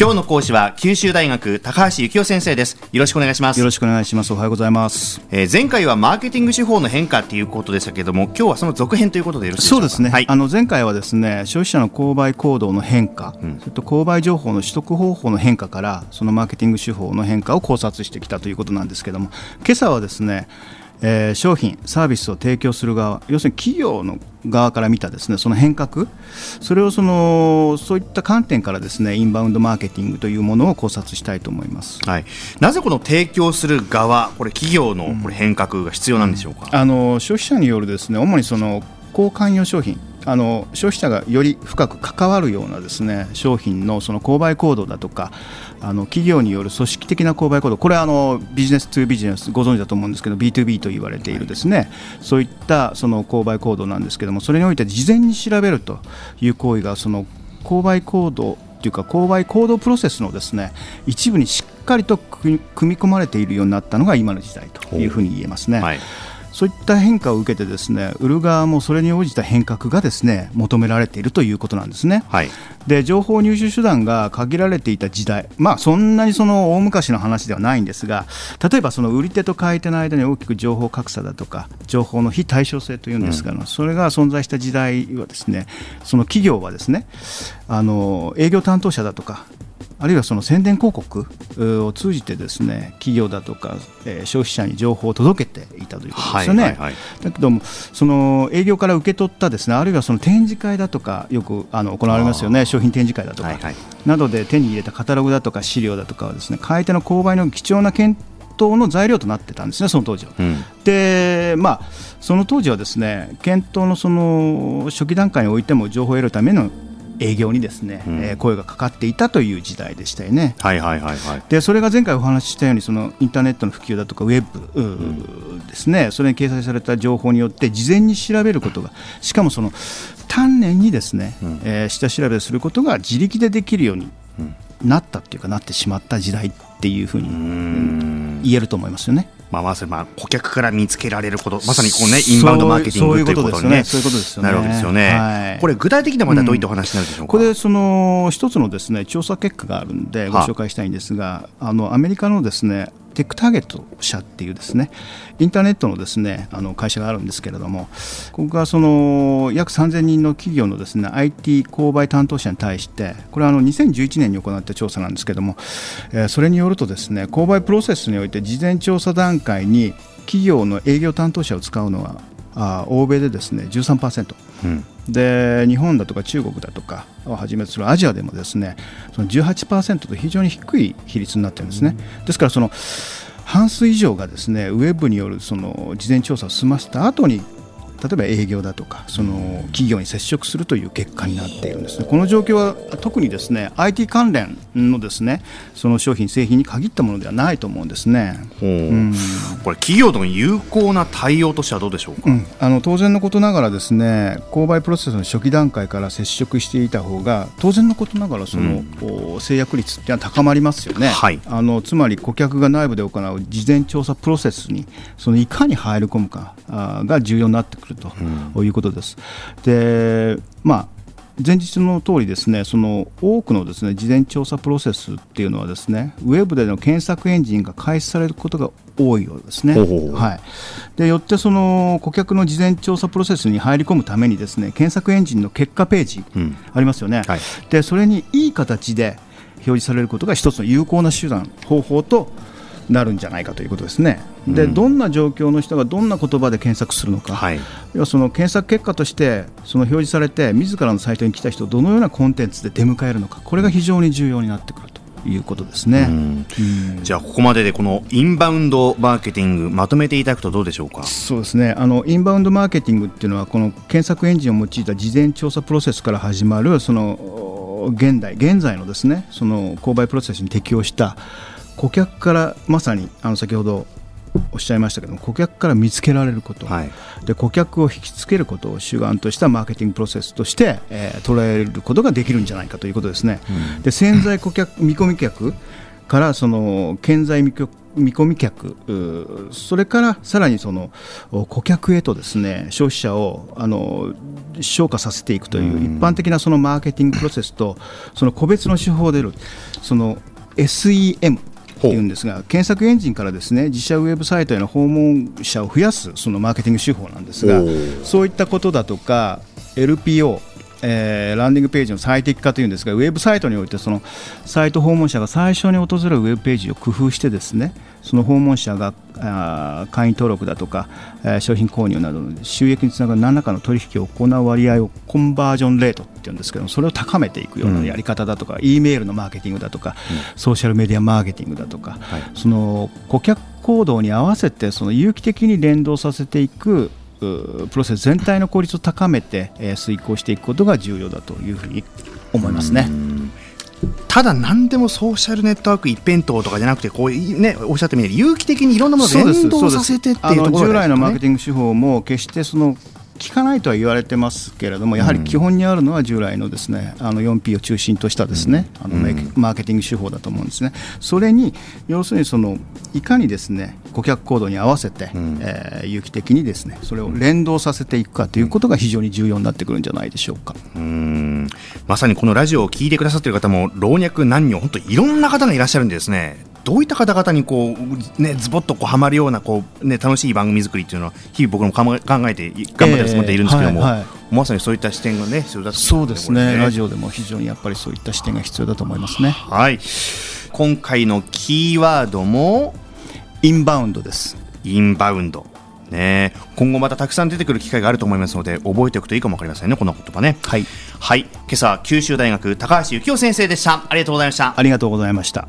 今日の講師は九州大学高橋幸雄先生です。よろしくお願いします。よろしくお願いします。おはようございます、えー、前回はマーケティング手法の変化ということでしたけれども今日はその続編ということでよろしいでしょか？そううですね、はい。あの前回はですね消費者の購買行動の変化、それと購買情報の取得方法の変化からそのマーケティング手法の変化を考察してきたということなんですけども今朝はですねえー商品、サービスを提供する側要するに企業の側から見たですねその変革それをそのそういった観点からですねインバウンドマーケティングというものを考察したいと思います。はい、なぜこの提供する側これ企業のこれ変革が必要なんでしょうか、あの消費者によるですね主にその交換用商品あの消費者がより深く関わるようなですね商品のその購買行動だとかあの企業による組織的な購買行動これはあのビジネス2ビジネスご存知だと思うんですけど B2B と言われているですね、そういったその購買行動なんですけどもそれにおいて事前に調べるという行為がその購買行動というか購買行動プロセスのですね一部にしっかりと組み込まれているようになったのが今の時代というふうに言えますね。はいそういった変化を受けてですね売る側もそれに応じた変革がですね求められているということなんですね。はいで情報入手手段が限られていた時代、まあ、そんなにその大昔の話ではないんですが例えばその売り手と買い手の間に大きく情報格差だとか情報の非対称性というんですが、それが存在した時代はですねその企業はですねあの営業担当者だとかあるいはその宣伝広告を通じてですね企業だとか、えー消費者に情報を届けていたということですよね。はいはいはい。だけどもその営業から受け取ったですねあるいはその展示会だとかよくあの行われますよね。商品展示会だとか、はいはい。などで手に入れたカタログだとか資料だとかはですね買い手の購買の貴重な検討の材料となってたんですねその当時は。うん。でまあその当時はですね検討のその初期段階においても情報を得るための営業にですね、うん。えー声がかかっていたという時代でしたよね。はいはいはいはい。でそれが前回お話ししたようにそのインターネットの普及だとかウェブですね、それに掲載された情報によって事前に調べることがしかもその丹念にですね、えー下調べすることが自力でできるようになったっていうかなってしまった時代っていうふうにうん。言えると思いますよね。まあ、まあ顧客から見つけられることまさにこう、ね、インバウンドマーケティングということにねそういうことですよね。なるわけですよね、はい。これ具体的にはまたどういったお話になるでしょうか、これその一つのですね調査結果があるんでごはあ紹介したいんですが、あのアメリカのですねテックターゲット社っていうですねインターネットのですねあの会社があるんですけれどもここがその約3000人の企業のですね IT 購買担当者に対してこれはあの2011年に行った調査なんですけれども、えそれによるとですね購買プロセスにおいて事前調査段階に企業の営業担当者を使うのはあ欧米でですね13%。うんで日本だとか中国だとかをはじめとするアジアでもですねその18%と非常に低い比率になってるんですね。ですからその半数以上がですねウェブによるその事前調査を済ませた後に例えば営業だとかその企業に接触するという結果になっているんですね。この状況は特にですね IT 関連のですねその商品製品に限ったものではないと思うんですね。ほう。うん。これ企業との有効な対応としてはどうでしょうか、うん、あの当然のことながらですね購買プロセスの初期段階から接触していた方が当然のことながらその、お制約率っていうのは高まりますよね、はい。あのつまり顧客が内部で行う事前調査プロセスにそのいかに入り込むかあが重要になってくるということです。でまあ前日の通りですねその多くのですね事前調査プロセスっていうのはですねウェブでの検索エンジンが開始されることが多いようですね。はい、でよってその顧客の事前調査プロセスに入り込むためにですね検索エンジンの結果ページうん。ありますよね、はい。でそれにいい形で表示されることが一つの有効な手段方法となるんじゃないかということですね。でどんな状況の人がどんな言葉で検索するのか、はい。要はその検索結果としてその表示されて自らのサイトに来た人をどのようなコンテンツで出迎えるのか。これが非常に重要になってくるということですね。うん。うん。じゃあここまででこのインバウンドマーケティングまとめていただくとどうでしょうか？そうですね。あのインバウンドマーケティングっていうのはこの検索エンジンを用いた事前調査プロセスから始まるそのお現代現在のですねその購買プロセスに適用した顧客からまさにあの先ほどおっしゃいましたけども顧客から見つけられること、はい。で顧客を引きつけることを主眼としたマーケティングプロセスとして、えー捉えることができるんじゃないかということですね。で潜在顧客見込み客からその潜在見込見込み客それからさらにその顧客へとですね消費者をあの昇華させていくという一般的なそのマーケティングプロセスとその個別の手法でその SEM っていうんですが検索エンジンからですね自社ウェブサイトへの訪問者を増やすそのマーケティング手法なんですがそういったことだとか LPO えー、ランディングページの最適化というんですがウェブサイトにおいてそのサイト訪問者が最初に訪れるウェブページを工夫してですねその訪問者があ会員登録だとか、えー、商品購入などの収益につながる何らかの取引を行う割合をコンバージョンレートっていうんですけどそれを高めていくようなやり方だとか、うん、E メールのマーケティングだとか、うん、ソーシャルメディアマーケティングだとか、はい、その顧客行動に合わせてその有機的に連動させていくプロセス全体の効率を高めて、えー、遂行していくことが重要だというふうに思いますね。ただ何でもソーシャルネットワーク一辺倒とかじゃなくてこう、ね、おっしゃってみたいに有機的にいろんなものを連動させてっていうところ、ね、従来のマーケティング手法も決してその効かないとは言われてますけれどもやはり基本にあるのは従来のですねあの 4P を中心としたですねあのマーケティング手法だと思うんですね。それに要するにそのいかにですね顧客行動に合わせて、えー、有機的にですねそれを連動させていくかということが非常に重要になってくるんじゃないでしょうか。うん。まさにこのラジオを聞いてくださっている方も老若男女本当いろんな方がいらっしゃるんですねどういった方々にこう、ね、ズボッとこうはまるようなこう、ね、楽しい番組作りっていうのは日々僕も考えて頑張ってるつもりでいるんですけども、えーはいはい、まさにそういった視点がね必要だとそうですね、ね、ラジオでも非常にやっぱりそういった視点が必要だと思いますね。はい。今回のキーワードもインバウンドです。インバウンド。ね、今後またたくさん出てくる機会があると思いますので覚えておくといいかもわかりませんねこの言葉ね。はい、はい、今朝九州大学高橋幸雄先生でした。ありがとうございました。ありがとうございました